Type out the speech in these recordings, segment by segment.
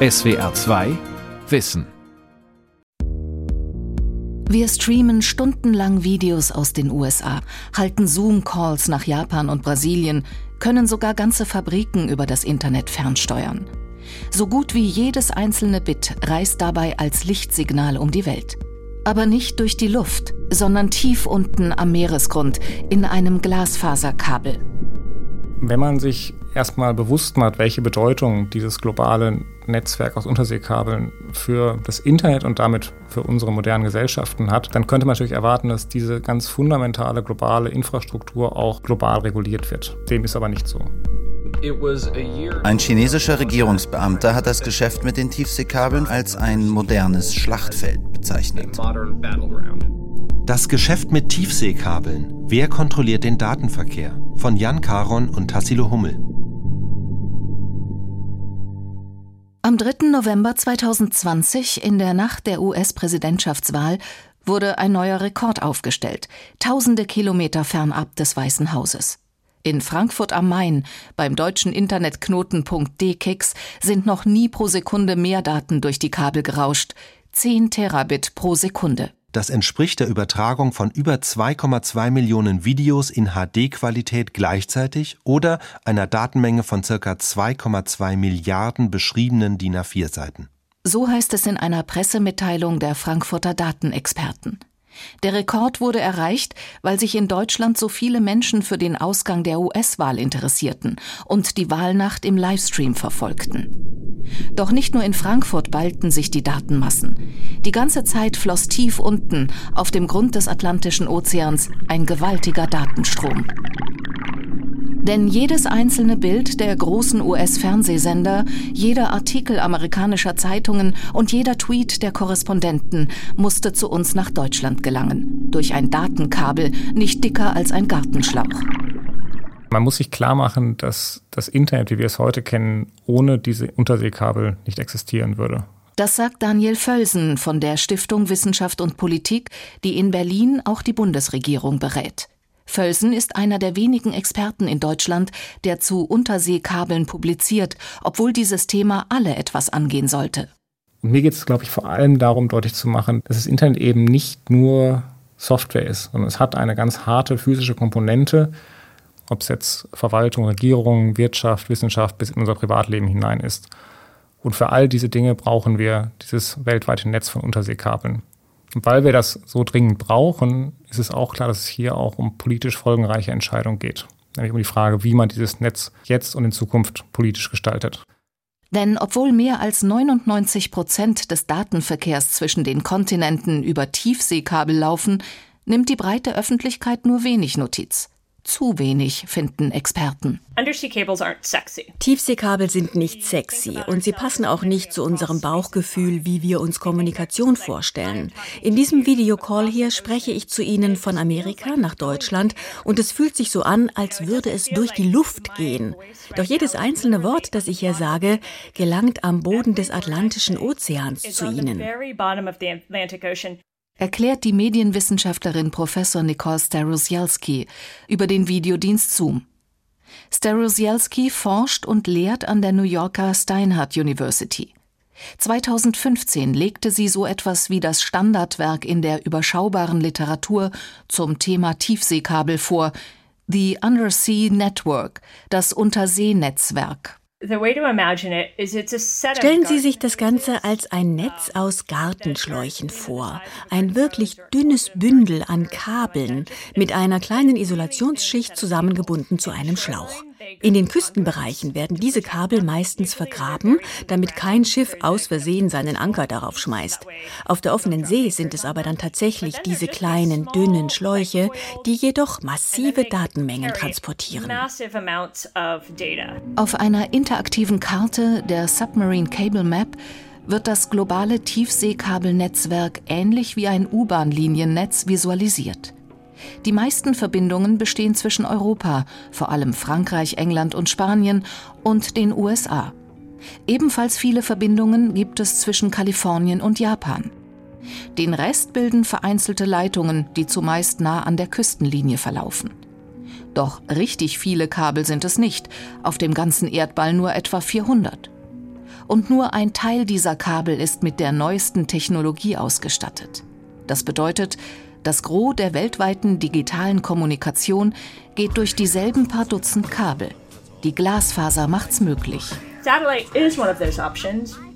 SWR 2 Wissen. Wir streamen stundenlang Videos aus den USA, halten Zoom-Calls nach Japan und Brasilien, können sogar ganze Fabriken über das Internet fernsteuern. So gut wie jedes einzelne Bit reist dabei als Lichtsignal um die Welt. Aber nicht durch die Luft, sondern tief unten am Meeresgrund in einem Glasfaserkabel. Wenn man sich erstmal bewusst macht, welche Bedeutung dieses globale Netzwerk aus Unterseekabeln für das Internet und damit für unsere modernen Gesellschaften hat, dann könnte man natürlich erwarten, dass diese ganz fundamentale globale Infrastruktur auch global reguliert wird. Dem ist aber nicht so. Ein chinesischer Regierungsbeamter hat das Geschäft mit den Tiefseekabeln als ein modernes Schlachtfeld bezeichnet. Das Geschäft mit Tiefseekabeln. Wer kontrolliert den Datenverkehr? Von Jan Caron und Tassilo Hummel. Am 3. November 2020, in der Nacht der US-Präsidentschaftswahl, wurde ein neuer Rekord aufgestellt, tausende Kilometer fernab des Weißen Hauses. In Frankfurt am Main, beim deutschen Internetknotenpunkt DKIX, sind noch nie pro Sekunde mehr Daten durch die Kabel gerauscht. 10 Terabit pro Sekunde. Das entspricht der Übertragung von über 2,2 Millionen Videos in HD-Qualität gleichzeitig oder einer Datenmenge von ca. 2,2 Milliarden beschriebenen DIN A4-Seiten. So heißt es in einer Pressemitteilung der Frankfurter Datenexperten. Der Rekord wurde erreicht, weil sich in Deutschland so viele Menschen für den Ausgang der US-Wahl interessierten und die Wahlnacht im Livestream verfolgten. Doch nicht nur in Frankfurt ballten sich die Datenmassen. Die ganze Zeit floss tief unten, auf dem Grund des Atlantischen Ozeans, ein gewaltiger Datenstrom. Denn jedes einzelne Bild der großen US-Fernsehsender, jeder Artikel amerikanischer Zeitungen und jeder Tweet der Korrespondenten musste zu uns nach Deutschland gelangen. Durch ein Datenkabel, nicht dicker als ein Gartenschlauch. Man muss sich klar machen, dass das Internet, wie wir es heute kennen, ohne diese Unterseekabel nicht existieren würde. Das sagt Daniel Völsen von der Stiftung Wissenschaft und Politik, die in Berlin auch die Bundesregierung berät. Völsen ist einer der wenigen Experten in Deutschland, der zu Unterseekabeln publiziert, obwohl dieses Thema alle etwas angehen sollte. Und mir geht es, glaube ich, vor allem darum, deutlich zu machen, dass das Internet eben nicht nur Software ist, sondern es hat eine ganz harte physische Komponente, ob es jetzt Verwaltung, Regierung, Wirtschaft, Wissenschaft bis in unser Privatleben hinein ist. Und für all diese Dinge brauchen wir dieses weltweite Netz von Unterseekabeln. Und weil wir das so dringend brauchen, ist es auch klar, dass es hier auch um politisch folgenreiche Entscheidungen geht. Nämlich um die Frage, wie man dieses Netz jetzt und in Zukunft politisch gestaltet. Denn obwohl mehr als 99 Prozent des Datenverkehrs zwischen den Kontinenten über Tiefseekabel laufen, nimmt die breite Öffentlichkeit nur wenig Notiz zu wenig, finden Experten. Tiefseekabel sind nicht sexy und sie passen auch nicht zu unserem Bauchgefühl, wie wir uns Kommunikation vorstellen. In diesem Videocall hier spreche ich zu Ihnen von Amerika nach Deutschland und es fühlt sich so an, als würde es durch die Luft gehen. Doch jedes einzelne Wort, das ich hier sage, gelangt am Boden des Atlantischen Ozeans zu Ihnen erklärt die Medienwissenschaftlerin Professor Nicole Starusielski über den Videodienst Zoom. Starusielski forscht und lehrt an der New Yorker Steinhardt University. 2015 legte sie so etwas wie das Standardwerk in der überschaubaren Literatur zum Thema Tiefseekabel vor, The Undersea Network, das Unterseenetzwerk. Stellen Sie sich das Ganze als ein Netz aus Gartenschläuchen vor. Ein wirklich dünnes Bündel an Kabeln mit einer kleinen Isolationsschicht zusammengebunden zu einem Schlauch. In den Küstenbereichen werden diese Kabel meistens vergraben, damit kein Schiff aus Versehen seinen Anker darauf schmeißt. Auf der offenen See sind es aber dann tatsächlich diese kleinen, dünnen Schläuche, die jedoch massive Datenmengen transportieren. Auf einer interaktiven Karte der Submarine Cable Map wird das globale Tiefseekabelnetzwerk ähnlich wie ein U-Bahn-Liniennetz visualisiert. Die meisten Verbindungen bestehen zwischen Europa, vor allem Frankreich, England und Spanien, und den USA. Ebenfalls viele Verbindungen gibt es zwischen Kalifornien und Japan. Den Rest bilden vereinzelte Leitungen, die zumeist nah an der Küstenlinie verlaufen. Doch richtig viele Kabel sind es nicht, auf dem ganzen Erdball nur etwa 400. Und nur ein Teil dieser Kabel ist mit der neuesten Technologie ausgestattet. Das bedeutet, das Gros der weltweiten digitalen Kommunikation geht durch dieselben paar Dutzend Kabel. Die Glasfaser macht's möglich.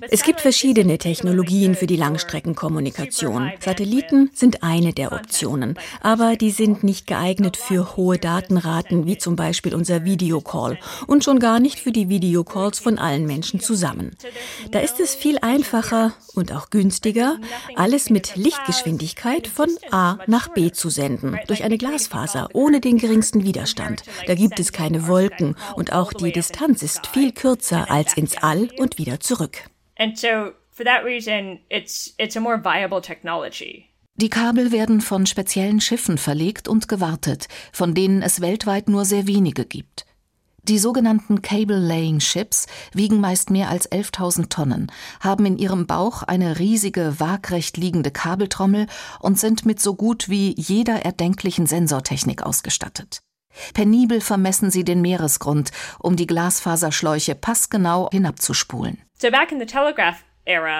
Es gibt verschiedene Technologien für die Langstreckenkommunikation. Satelliten sind eine der Optionen, aber die sind nicht geeignet für hohe Datenraten, wie zum Beispiel unser Videocall und schon gar nicht für die Videocalls von allen Menschen zusammen. Da ist es viel einfacher und auch günstiger, alles mit Lichtgeschwindigkeit von A nach B zu senden, durch eine Glasfaser, ohne den geringsten Widerstand. Da gibt es keine Wolken und auch die Distanz ist viel kürzer als ins All und wieder zurück. Die Kabel werden von speziellen Schiffen verlegt und gewartet, von denen es weltweit nur sehr wenige gibt. Die sogenannten Cable-Laying Ships wiegen meist mehr als 11.000 Tonnen, haben in ihrem Bauch eine riesige, waagrecht liegende Kabeltrommel und sind mit so gut wie jeder erdenklichen Sensortechnik ausgestattet. Penibel vermessen sie den Meeresgrund, um die Glasfaserschläuche passgenau hinabzuspulen. So back in the telegraph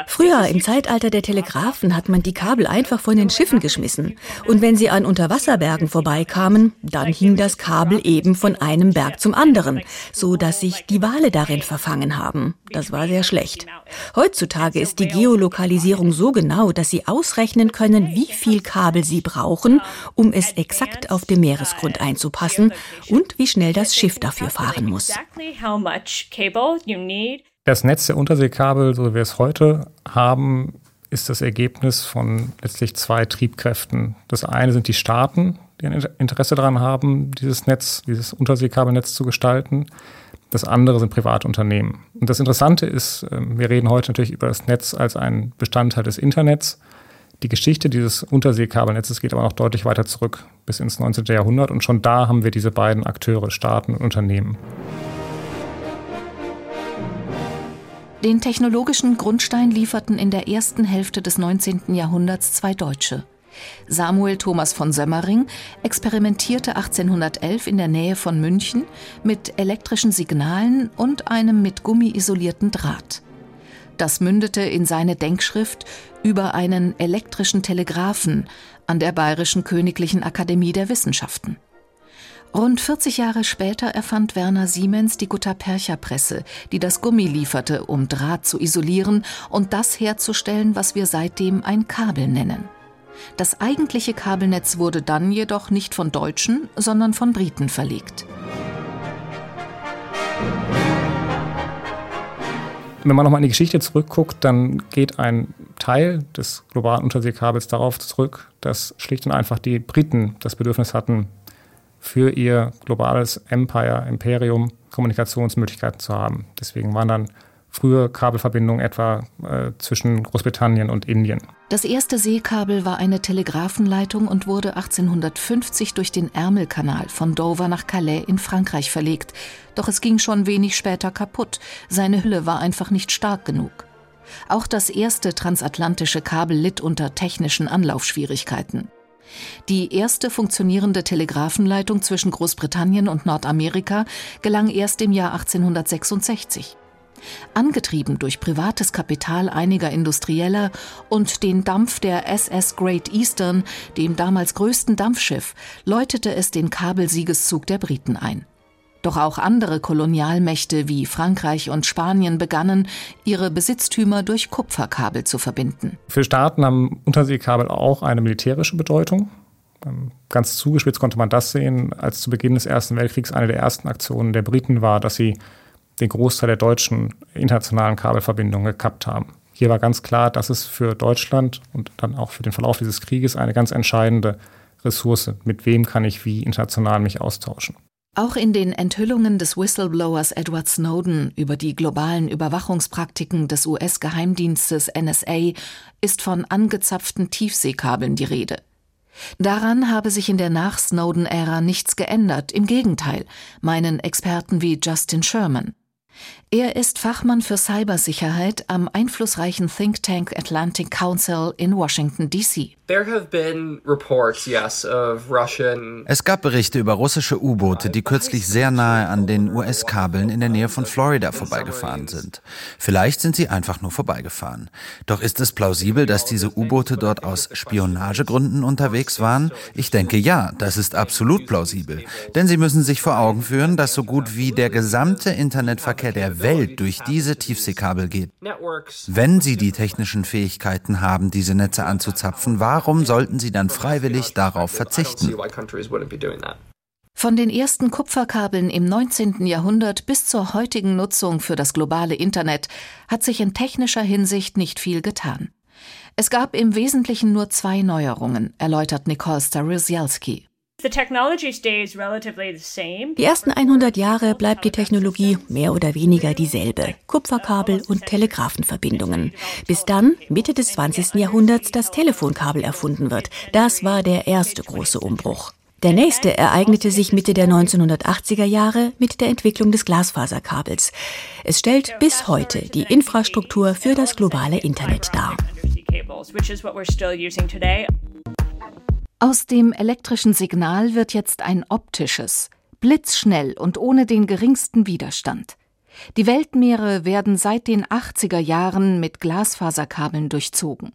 Früher, im Zeitalter der Telegraphen, hat man die Kabel einfach von den Schiffen geschmissen. Und wenn sie an Unterwasserbergen vorbeikamen, dann hing das Kabel eben von einem Berg zum anderen, so dass sich die Wale darin verfangen haben. Das war sehr schlecht. Heutzutage ist die Geolokalisierung so genau, dass sie ausrechnen können, wie viel Kabel sie brauchen, um es exakt auf dem Meeresgrund einzupassen und wie schnell das Schiff dafür fahren muss. Das Netz der Unterseekabel, so wie wir es heute haben, ist das Ergebnis von letztlich zwei Triebkräften. Das eine sind die Staaten, die ein Interesse daran haben, dieses Netz, dieses Unterseekabelnetz zu gestalten. Das andere sind private Unternehmen. Und das Interessante ist, ähm, wir reden heute natürlich über das Netz als einen Bestandteil des Internets. Die Geschichte dieses Unterseekabelnetzes geht aber noch deutlich weiter zurück, bis ins 19. Jahrhundert. Und schon da haben wir diese beiden Akteure, Staaten und Unternehmen. Den technologischen Grundstein lieferten in der ersten Hälfte des 19. Jahrhunderts zwei Deutsche. Samuel Thomas von Sömmering experimentierte 1811 in der Nähe von München mit elektrischen Signalen und einem mit Gummi isolierten Draht. Das mündete in seine Denkschrift über einen elektrischen Telegraphen an der Bayerischen Königlichen Akademie der Wissenschaften. Rund 40 Jahre später erfand Werner Siemens die Gutta-Percha-Presse, die das Gummi lieferte, um Draht zu isolieren und das herzustellen, was wir seitdem ein Kabel nennen. Das eigentliche Kabelnetz wurde dann jedoch nicht von Deutschen, sondern von Briten verlegt. Wenn man nochmal in die Geschichte zurückguckt, dann geht ein Teil des globalen Unterseekabels darauf zurück, dass schlicht und einfach die Briten das Bedürfnis hatten, für ihr globales Empire, Imperium Kommunikationsmöglichkeiten zu haben. Deswegen waren dann frühe Kabelverbindungen etwa äh, zwischen Großbritannien und Indien. Das erste Seekabel war eine Telegrafenleitung und wurde 1850 durch den Ärmelkanal von Dover nach Calais in Frankreich verlegt. Doch es ging schon wenig später kaputt. Seine Hülle war einfach nicht stark genug. Auch das erste transatlantische Kabel litt unter technischen Anlaufschwierigkeiten. Die erste funktionierende Telegrafenleitung zwischen Großbritannien und Nordamerika gelang erst im Jahr 1866. Angetrieben durch privates Kapital einiger Industrieller und den Dampf der SS Great Eastern, dem damals größten Dampfschiff, läutete es den Kabelsiegeszug der Briten ein. Doch auch andere Kolonialmächte wie Frankreich und Spanien begannen, ihre Besitztümer durch Kupferkabel zu verbinden. Für Staaten haben Unterseekabel auch eine militärische Bedeutung. Ähm, ganz zugespitzt konnte man das sehen, als zu Beginn des Ersten Weltkriegs eine der ersten Aktionen der Briten war, dass sie den Großteil der deutschen internationalen Kabelverbindungen gekappt haben. Hier war ganz klar, dass es für Deutschland und dann auch für den Verlauf dieses Krieges eine ganz entscheidende Ressource. Mit wem kann ich wie international mich austauschen? Auch in den Enthüllungen des Whistleblowers Edward Snowden über die globalen Überwachungspraktiken des US-Geheimdienstes NSA ist von angezapften Tiefseekabeln die Rede. Daran habe sich in der Nach-Snowden-Ära nichts geändert, im Gegenteil, meinen Experten wie Justin Sherman. Er ist Fachmann für Cybersicherheit am einflussreichen Think Tank Atlantic Council in Washington, D.C. Es gab Berichte über russische U-Boote, die kürzlich sehr nahe an den US-Kabeln in der Nähe von Florida vorbeigefahren sind. Vielleicht sind sie einfach nur vorbeigefahren. Doch ist es plausibel, dass diese U-Boote dort aus Spionagegründen unterwegs waren? Ich denke ja, das ist absolut plausibel. Denn sie müssen sich vor Augen führen, dass so gut wie der gesamte Internetverkehr der Welt durch diese Tiefseekabel geht. Wenn sie die technischen Fähigkeiten haben, diese Netze anzuzapfen, warum sollten sie dann freiwillig darauf verzichten? Von den ersten Kupferkabeln im 19. Jahrhundert bis zur heutigen Nutzung für das globale Internet hat sich in technischer Hinsicht nicht viel getan. Es gab im Wesentlichen nur zwei Neuerungen, erläutert Nicole Starosielski. Die ersten 100 Jahre bleibt die Technologie mehr oder weniger dieselbe. Kupferkabel und Telegrafenverbindungen. Bis dann, Mitte des 20. Jahrhunderts, das Telefonkabel erfunden wird. Das war der erste große Umbruch. Der nächste ereignete sich Mitte der 1980er Jahre mit der Entwicklung des Glasfaserkabels. Es stellt bis heute die Infrastruktur für das globale Internet dar. Aus dem elektrischen Signal wird jetzt ein optisches, blitzschnell und ohne den geringsten Widerstand. Die Weltmeere werden seit den 80er Jahren mit Glasfaserkabeln durchzogen.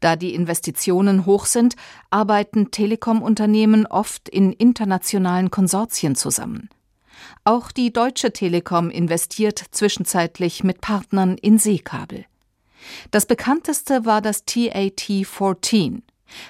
Da die Investitionen hoch sind, arbeiten Telekom-Unternehmen oft in internationalen Konsortien zusammen. Auch die Deutsche Telekom investiert zwischenzeitlich mit Partnern in Seekabel. Das bekannteste war das TAT-14,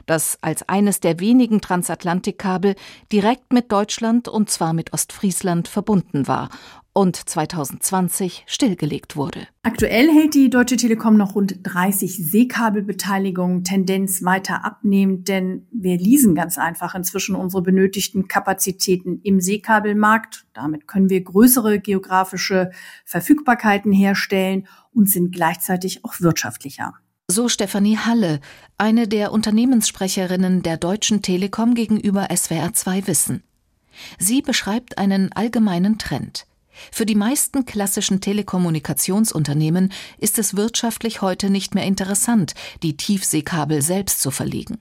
das als eines der wenigen Transatlantikkabel direkt mit Deutschland und zwar mit Ostfriesland verbunden war und 2020 stillgelegt wurde. Aktuell hält die Deutsche Telekom noch rund 30 Seekabelbeteiligungen, Tendenz weiter abnehmend, denn wir leasen ganz einfach inzwischen unsere benötigten Kapazitäten im Seekabelmarkt. Damit können wir größere geografische Verfügbarkeiten herstellen und sind gleichzeitig auch wirtschaftlicher. So Stefanie Halle, eine der Unternehmenssprecherinnen der Deutschen Telekom gegenüber SWR2 Wissen. Sie beschreibt einen allgemeinen Trend. Für die meisten klassischen Telekommunikationsunternehmen ist es wirtschaftlich heute nicht mehr interessant, die Tiefseekabel selbst zu verlegen.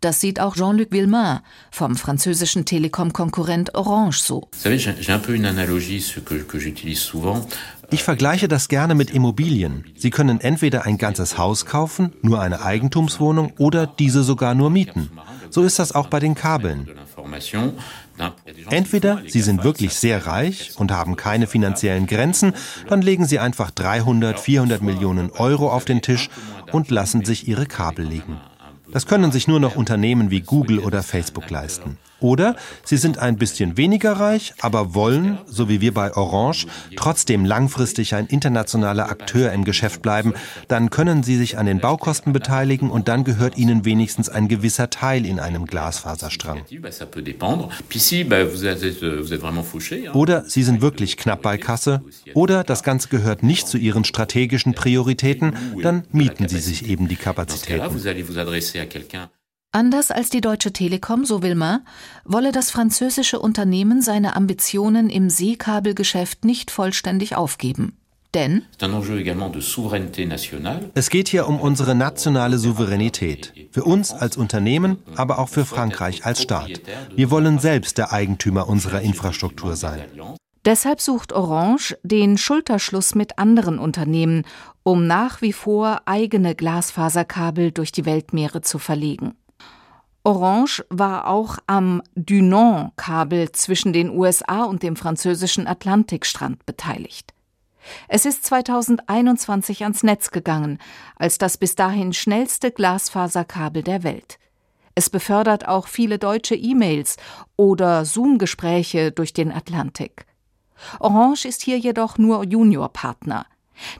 Das sieht auch Jean-Luc Villemain vom französischen Telekom-Konkurrent Orange so. Ich vergleiche das gerne mit Immobilien. Sie können entweder ein ganzes Haus kaufen, nur eine Eigentumswohnung oder diese sogar nur mieten. So ist das auch bei den Kabeln. Entweder Sie sind wirklich sehr reich und haben keine finanziellen Grenzen, dann legen Sie einfach 300, 400 Millionen Euro auf den Tisch und lassen sich Ihre Kabel legen. Das können sich nur noch Unternehmen wie Google oder Facebook leisten. Oder sie sind ein bisschen weniger reich, aber wollen, so wie wir bei Orange, trotzdem langfristig ein internationaler Akteur im Geschäft bleiben. Dann können sie sich an den Baukosten beteiligen und dann gehört ihnen wenigstens ein gewisser Teil in einem Glasfaserstrang. Oder sie sind wirklich knapp bei Kasse. Oder das Ganze gehört nicht zu ihren strategischen Prioritäten. Dann mieten sie sich eben die Kapazitäten. Anders als die Deutsche Telekom, so Wilmer, wolle das französische Unternehmen seine Ambitionen im Seekabelgeschäft nicht vollständig aufgeben. Denn es geht hier um unsere nationale Souveränität. Für uns als Unternehmen, aber auch für Frankreich als Staat. Wir wollen selbst der Eigentümer unserer Infrastruktur sein. Deshalb sucht Orange den Schulterschluss mit anderen Unternehmen, um nach wie vor eigene Glasfaserkabel durch die Weltmeere zu verlegen. Orange war auch am Dunant-Kabel zwischen den USA und dem französischen Atlantikstrand beteiligt. Es ist 2021 ans Netz gegangen, als das bis dahin schnellste Glasfaserkabel der Welt. Es befördert auch viele deutsche E-Mails oder Zoom-Gespräche durch den Atlantik. Orange ist hier jedoch nur Juniorpartner,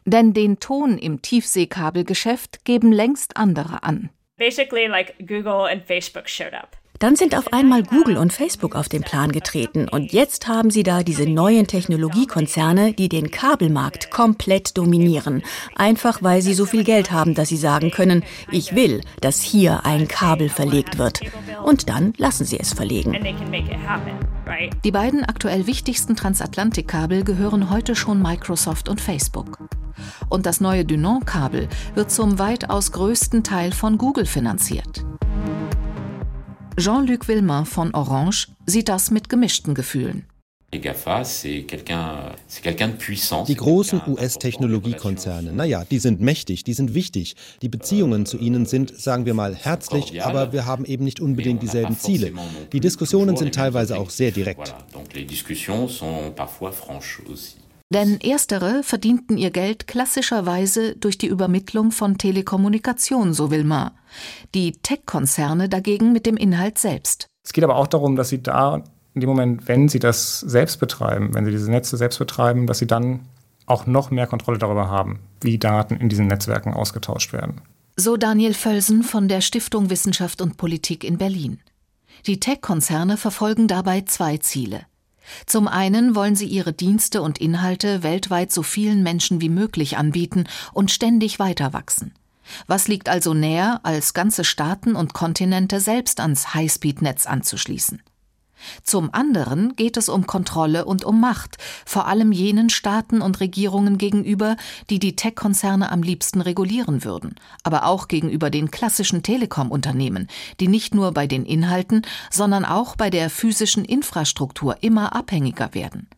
denn den Ton im Tiefseekabelgeschäft geben längst andere an. Basically like Google and Facebook showed up. Dann sind auf einmal Google und Facebook auf den Plan getreten und jetzt haben sie da diese neuen Technologiekonzerne, die den Kabelmarkt komplett dominieren. Einfach weil sie so viel Geld haben, dass sie sagen können, ich will, dass hier ein Kabel verlegt wird. Und dann lassen sie es verlegen. Die beiden aktuell wichtigsten Transatlantikkabel gehören heute schon Microsoft und Facebook. Und das neue Dunant-Kabel wird zum weitaus größten Teil von Google finanziert. Jean-Luc Villemain von Orange sieht das mit gemischten Gefühlen. Die großen US-Technologiekonzerne, naja, die sind mächtig, die sind wichtig. Die Beziehungen zu ihnen sind, sagen wir mal, herzlich, aber wir haben eben nicht unbedingt dieselben Ziele. Die Diskussionen sind teilweise auch sehr direkt. Denn erstere verdienten ihr Geld klassischerweise durch die Übermittlung von Telekommunikation, so Wilmar. Die Tech-Konzerne dagegen mit dem Inhalt selbst. Es geht aber auch darum, dass sie da in dem Moment, wenn sie das selbst betreiben, wenn sie diese Netze selbst betreiben, dass sie dann auch noch mehr Kontrolle darüber haben, wie Daten in diesen Netzwerken ausgetauscht werden. So Daniel Völsen von der Stiftung Wissenschaft und Politik in Berlin. Die Tech-Konzerne verfolgen dabei zwei Ziele. Zum einen wollen sie ihre Dienste und Inhalte weltweit so vielen Menschen wie möglich anbieten und ständig weiter wachsen. Was liegt also näher, als ganze Staaten und Kontinente selbst ans Highspeed-Netz anzuschließen? Zum anderen geht es um Kontrolle und um Macht, vor allem jenen Staaten und Regierungen gegenüber, die die Tech-Konzerne am liebsten regulieren würden, aber auch gegenüber den klassischen Telekom-Unternehmen, die nicht nur bei den Inhalten, sondern auch bei der physischen Infrastruktur immer abhängiger werden.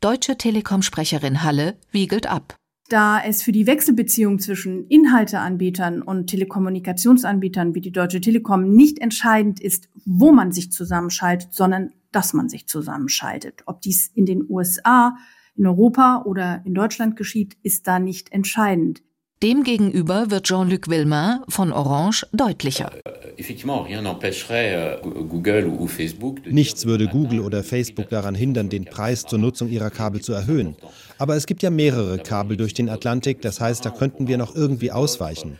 Deutsche Telekom-Sprecherin Halle wiegelt ab da es für die Wechselbeziehung zwischen Inhalteanbietern und Telekommunikationsanbietern wie die Deutsche Telekom nicht entscheidend ist, wo man sich zusammenschaltet, sondern dass man sich zusammenschaltet. Ob dies in den USA, in Europa oder in Deutschland geschieht, ist da nicht entscheidend. Demgegenüber wird Jean-Luc Wilmer von Orange deutlicher. Nichts würde Google oder Facebook daran hindern, den Preis zur Nutzung ihrer Kabel zu erhöhen. Aber es gibt ja mehrere Kabel durch den Atlantik, das heißt, da könnten wir noch irgendwie ausweichen.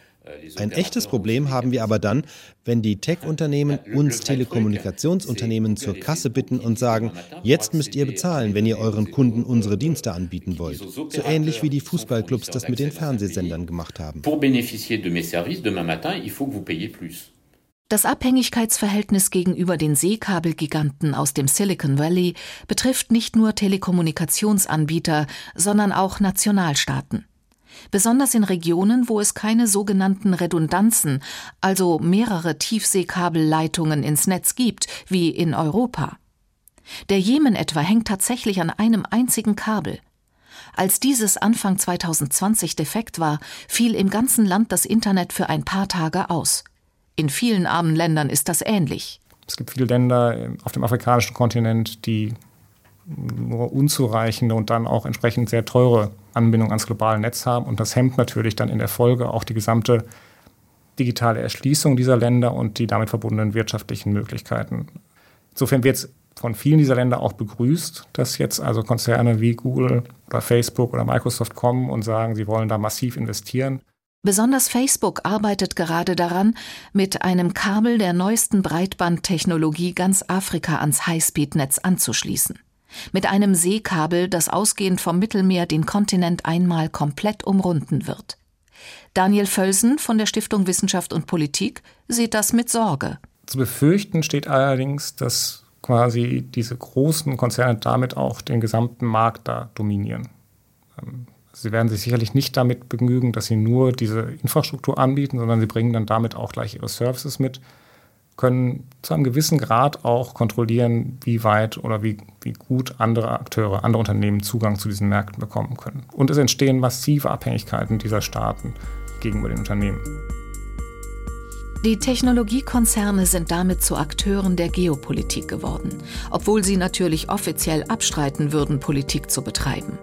Ein echtes Problem haben wir aber dann, wenn die Tech-Unternehmen uns Telekommunikationsunternehmen zur Kasse bitten und sagen, jetzt müsst ihr bezahlen, wenn ihr euren Kunden unsere Dienste anbieten wollt. So ähnlich wie die Fußballclubs das mit den Fernsehsendern gemacht haben. Das Abhängigkeitsverhältnis gegenüber den Seekabelgiganten aus dem Silicon Valley betrifft nicht nur Telekommunikationsanbieter, sondern auch Nationalstaaten besonders in Regionen, wo es keine sogenannten Redundanzen, also mehrere Tiefseekabelleitungen ins Netz gibt, wie in Europa. Der Jemen etwa hängt tatsächlich an einem einzigen Kabel. Als dieses Anfang 2020 defekt war, fiel im ganzen Land das Internet für ein paar Tage aus. In vielen armen Ländern ist das ähnlich. Es gibt viele Länder auf dem afrikanischen Kontinent, die nur unzureichende und dann auch entsprechend sehr teure Anbindung ans globale Netz haben. Und das hemmt natürlich dann in der Folge auch die gesamte digitale Erschließung dieser Länder und die damit verbundenen wirtschaftlichen Möglichkeiten. Insofern wird es von vielen dieser Länder auch begrüßt, dass jetzt also Konzerne wie Google oder Facebook oder Microsoft kommen und sagen, sie wollen da massiv investieren. Besonders Facebook arbeitet gerade daran, mit einem Kabel der neuesten Breitbandtechnologie ganz Afrika ans Highspeed-Netz anzuschließen mit einem Seekabel, das ausgehend vom Mittelmeer den Kontinent einmal komplett umrunden wird. Daniel Völsen von der Stiftung Wissenschaft und Politik sieht das mit Sorge. Zu befürchten steht allerdings, dass quasi diese großen Konzerne damit auch den gesamten Markt da dominieren. Ähm, sie werden sich sicherlich nicht damit begnügen, dass sie nur diese Infrastruktur anbieten, sondern sie bringen dann damit auch gleich ihre Services mit können zu einem gewissen Grad auch kontrollieren, wie weit oder wie, wie gut andere Akteure, andere Unternehmen Zugang zu diesen Märkten bekommen können. Und es entstehen massive Abhängigkeiten dieser Staaten gegenüber den Unternehmen. Die Technologiekonzerne sind damit zu Akteuren der Geopolitik geworden, obwohl sie natürlich offiziell abstreiten würden, Politik zu betreiben.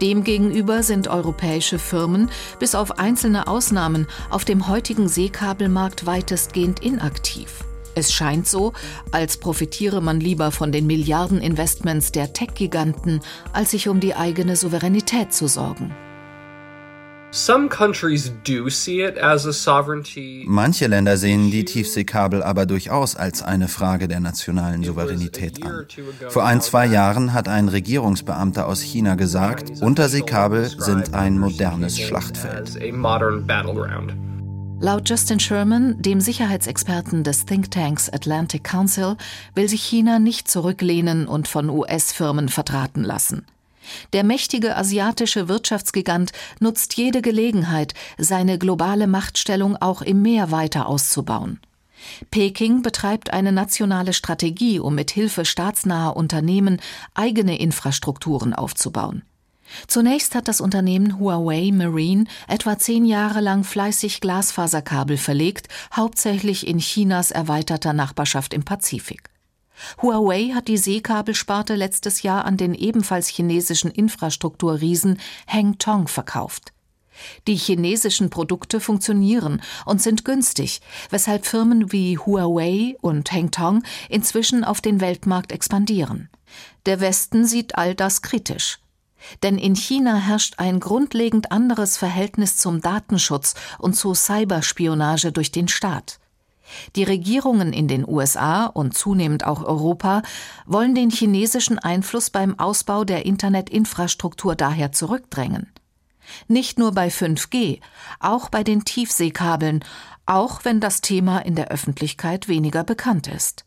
Demgegenüber sind europäische Firmen bis auf einzelne Ausnahmen auf dem heutigen Seekabelmarkt weitestgehend inaktiv. Es scheint so, als profitiere man lieber von den Milliardeninvestments der Tech-Giganten, als sich um die eigene Souveränität zu sorgen. Manche Länder sehen die Tiefseekabel aber durchaus als eine Frage der nationalen Souveränität an. Vor ein, zwei Jahren hat ein Regierungsbeamter aus China gesagt, Unterseekabel sind ein modernes Schlachtfeld. Laut Justin Sherman, dem Sicherheitsexperten des Thinktanks Atlantic Council, will sich China nicht zurücklehnen und von US-Firmen vertraten lassen. Der mächtige asiatische Wirtschaftsgigant nutzt jede Gelegenheit, seine globale Machtstellung auch im Meer weiter auszubauen. Peking betreibt eine nationale Strategie, um mit Hilfe staatsnaher Unternehmen eigene Infrastrukturen aufzubauen. Zunächst hat das Unternehmen Huawei Marine etwa zehn Jahre lang fleißig Glasfaserkabel verlegt, hauptsächlich in Chinas erweiterter Nachbarschaft im Pazifik. Huawei hat die Seekabelsparte letztes Jahr an den ebenfalls chinesischen Infrastrukturriesen Hengtong verkauft. Die chinesischen Produkte funktionieren und sind günstig, weshalb Firmen wie Huawei und Hengtong inzwischen auf den Weltmarkt expandieren. Der Westen sieht all das kritisch. Denn in China herrscht ein grundlegend anderes Verhältnis zum Datenschutz und zu Cyberspionage durch den Staat. Die Regierungen in den USA und zunehmend auch Europa wollen den chinesischen Einfluss beim Ausbau der Internetinfrastruktur daher zurückdrängen. Nicht nur bei 5G, auch bei den Tiefseekabeln, auch wenn das Thema in der Öffentlichkeit weniger bekannt ist.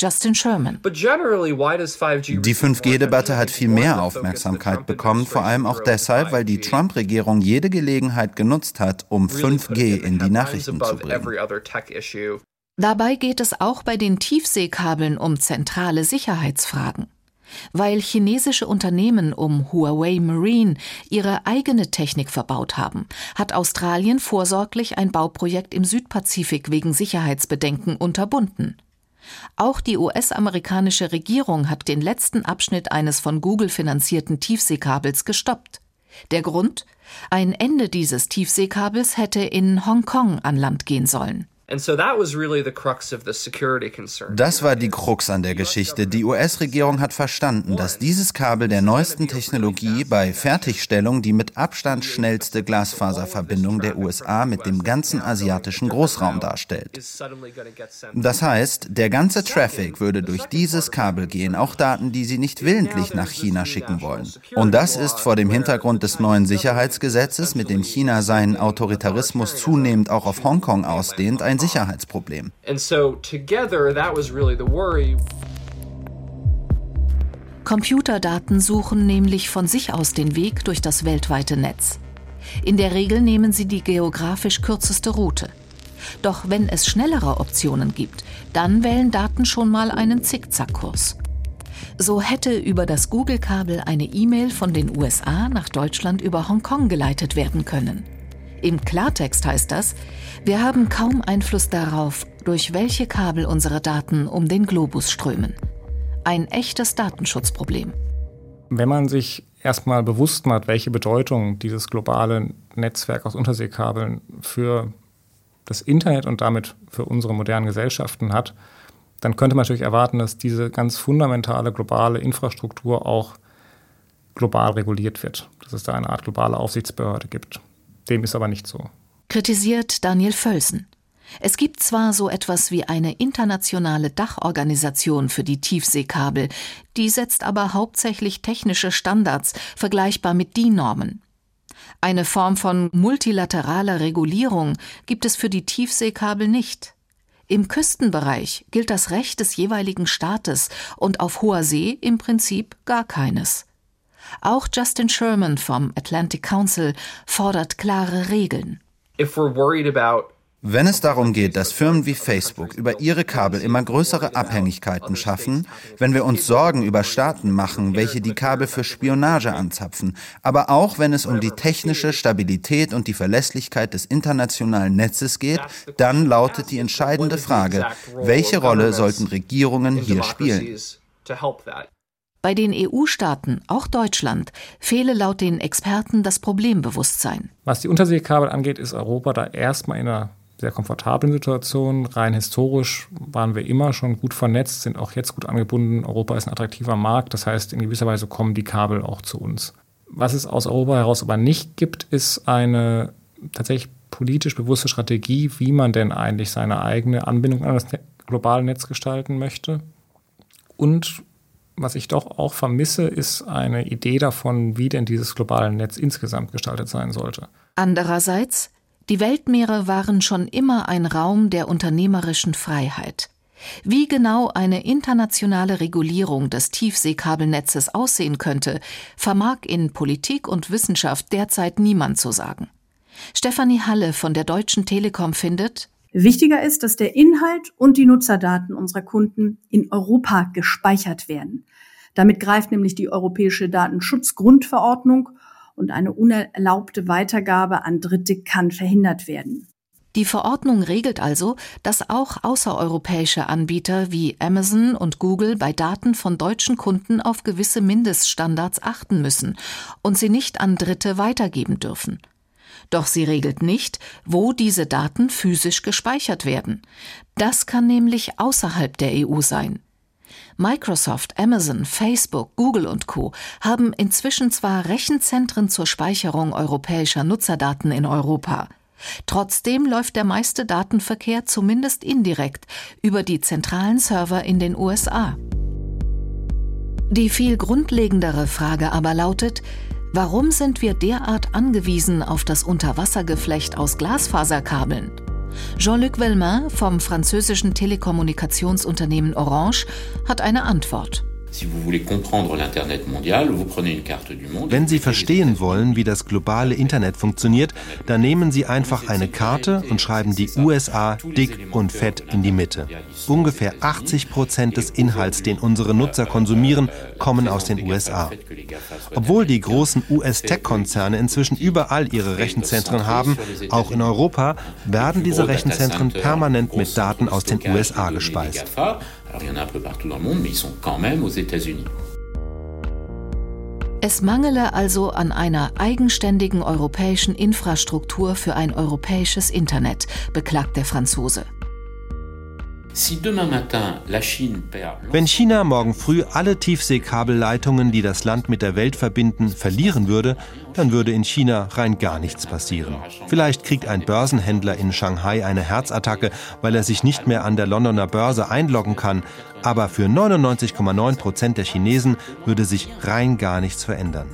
Justin Sherman. Die 5G-Debatte hat viel mehr Aufmerksamkeit bekommen, vor allem auch deshalb, weil die Trump-Regierung jede Gelegenheit genutzt hat, um 5G in die Nachrichten zu bringen. Dabei geht es auch bei den Tiefseekabeln um zentrale Sicherheitsfragen. Weil chinesische Unternehmen um Huawei Marine ihre eigene Technik verbaut haben, hat Australien vorsorglich ein Bauprojekt im Südpazifik wegen Sicherheitsbedenken unterbunden. Auch die US-amerikanische Regierung hat den letzten Abschnitt eines von Google finanzierten Tiefseekabels gestoppt. Der Grund? Ein Ende dieses Tiefseekabels hätte in Hongkong an Land gehen sollen. Das war die Krux an der Geschichte. Die US-Regierung hat verstanden, dass dieses Kabel der neuesten Technologie bei Fertigstellung die mit Abstand schnellste Glasfaserverbindung der USA mit dem ganzen asiatischen Großraum darstellt. Das heißt, der ganze Traffic würde durch dieses Kabel gehen, auch Daten, die sie nicht willentlich nach China schicken wollen. Und das ist vor dem Hintergrund des neuen Sicherheitsgesetzes, mit dem China seinen Autoritarismus zunehmend auch auf Hongkong ausdehnt, ein ein Sicherheitsproblem. Computerdaten suchen nämlich von sich aus den Weg durch das weltweite Netz. In der Regel nehmen sie die geografisch kürzeste Route. Doch wenn es schnellere Optionen gibt, dann wählen Daten schon mal einen Zickzackkurs. So hätte über das Google-Kabel eine E-Mail von den USA nach Deutschland über Hongkong geleitet werden können. Im Klartext heißt das, wir haben kaum Einfluss darauf, durch welche Kabel unsere Daten um den Globus strömen. Ein echtes Datenschutzproblem. Wenn man sich erstmal bewusst macht, welche Bedeutung dieses globale Netzwerk aus Unterseekabeln für das Internet und damit für unsere modernen Gesellschaften hat, dann könnte man natürlich erwarten, dass diese ganz fundamentale globale Infrastruktur auch global reguliert wird, dass es da eine Art globale Aufsichtsbehörde gibt. Dem ist aber nicht so. Kritisiert Daniel Völsen. Es gibt zwar so etwas wie eine internationale Dachorganisation für die Tiefseekabel, die setzt aber hauptsächlich technische Standards, vergleichbar mit DIN-Normen. Eine Form von multilateraler Regulierung gibt es für die Tiefseekabel nicht. Im Küstenbereich gilt das Recht des jeweiligen Staates und auf hoher See im Prinzip gar keines. Auch Justin Sherman vom Atlantic Council fordert klare Regeln. Wenn es darum geht, dass Firmen wie Facebook über ihre Kabel immer größere Abhängigkeiten schaffen, wenn wir uns Sorgen über Staaten machen, welche die Kabel für Spionage anzapfen, aber auch wenn es um die technische Stabilität und die Verlässlichkeit des internationalen Netzes geht, dann lautet die entscheidende Frage, welche Rolle sollten Regierungen hier spielen? Bei den EU-Staaten, auch Deutschland, fehle laut den Experten das Problembewusstsein. Was die Unterseekabel angeht, ist Europa da erstmal in einer sehr komfortablen Situation. Rein historisch waren wir immer schon gut vernetzt, sind auch jetzt gut angebunden. Europa ist ein attraktiver Markt, das heißt, in gewisser Weise kommen die Kabel auch zu uns. Was es aus Europa heraus aber nicht gibt, ist eine tatsächlich politisch bewusste Strategie, wie man denn eigentlich seine eigene Anbindung an das globale Netz gestalten möchte. Und was ich doch auch vermisse, ist eine Idee davon, wie denn dieses globale Netz insgesamt gestaltet sein sollte. Andererseits, Die Weltmeere waren schon immer ein Raum der unternehmerischen Freiheit. Wie genau eine internationale Regulierung des Tiefseekabelnetzes aussehen könnte, vermag in Politik und Wissenschaft derzeit niemand zu sagen. Stefanie Halle von der Deutschen Telekom findet, Wichtiger ist, dass der Inhalt und die Nutzerdaten unserer Kunden in Europa gespeichert werden. Damit greift nämlich die Europäische Datenschutzgrundverordnung und eine unerlaubte Weitergabe an Dritte kann verhindert werden. Die Verordnung regelt also, dass auch außereuropäische Anbieter wie Amazon und Google bei Daten von deutschen Kunden auf gewisse Mindeststandards achten müssen und sie nicht an Dritte weitergeben dürfen. Doch sie regelt nicht, wo diese Daten physisch gespeichert werden. Das kann nämlich außerhalb der EU sein. Microsoft, Amazon, Facebook, Google und Co haben inzwischen zwar Rechenzentren zur Speicherung europäischer Nutzerdaten in Europa, Trotzdem läuft der meiste Datenverkehr zumindest indirekt über die zentralen Server in den USA. Die viel grundlegendere Frage aber lautet, warum sind wir derart angewiesen auf das Unterwassergeflecht aus Glasfaserkabeln? Jean-Luc Vellemin vom französischen Telekommunikationsunternehmen Orange hat eine Antwort. Wenn Sie verstehen wollen, wie das globale Internet funktioniert, dann nehmen Sie einfach eine Karte und schreiben die USA dick und fett in die Mitte. Ungefähr 80 Prozent des Inhalts, den unsere Nutzer konsumieren, kommen aus den USA. Obwohl die großen US-Tech-Konzerne inzwischen überall ihre Rechenzentren haben, auch in Europa, werden diese Rechenzentren permanent mit Daten aus den USA gespeist. Alors il y en a un peu partout dans le monde, mais ils sont quand même aux États-Unis. Es mangele also an einer eigenständigen europäischen Infrastruktur für ein europäisches Internet, beklagt der Franzose. Wenn China morgen früh alle Tiefseekabelleitungen, die das Land mit der Welt verbinden, verlieren würde, dann würde in China rein gar nichts passieren. Vielleicht kriegt ein Börsenhändler in Shanghai eine Herzattacke, weil er sich nicht mehr an der Londoner Börse einloggen kann, aber für 99,9 Prozent der Chinesen würde sich rein gar nichts verändern.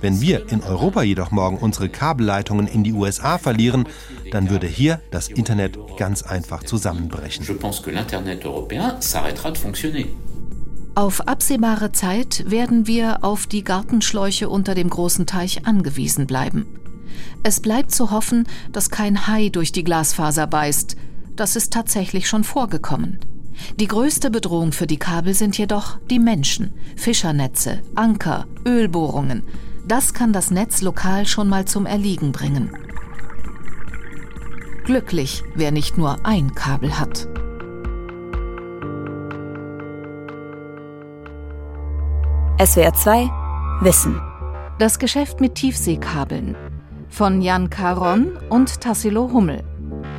Wenn wir in Europa jedoch morgen unsere Kabelleitungen in die USA verlieren, dann würde hier das Internet ganz einfach zusammenbrechen. Auf absehbare Zeit werden wir auf die Gartenschläuche unter dem großen Teich angewiesen bleiben. Es bleibt zu hoffen, dass kein Hai durch die Glasfaser beißt. Das ist tatsächlich schon vorgekommen. Die größte Bedrohung für die Kabel sind jedoch die Menschen, Fischernetze, Anker, Ölbohrungen. Das kann das Netz lokal schon mal zum Erliegen bringen. Glücklich, wer nicht nur ein Kabel hat. SWR 2 Wissen. Das Geschäft mit Tiefseekabeln von Jan Caron und Tassilo Hummel.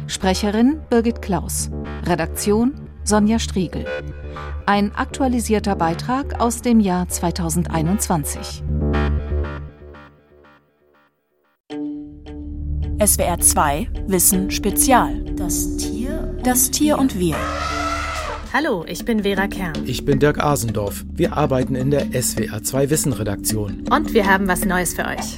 Sprecherin Birgit Klaus. Redaktion Sonja Striegel. Ein aktualisierter Beitrag aus dem Jahr 2021. SWR 2 Wissen Spezial. Das Tier, das Tier und wir. Hallo, ich bin Vera Kern. Ich bin Dirk Asendorf. Wir arbeiten in der SWR 2 Wissen Redaktion. Und wir haben was Neues für euch.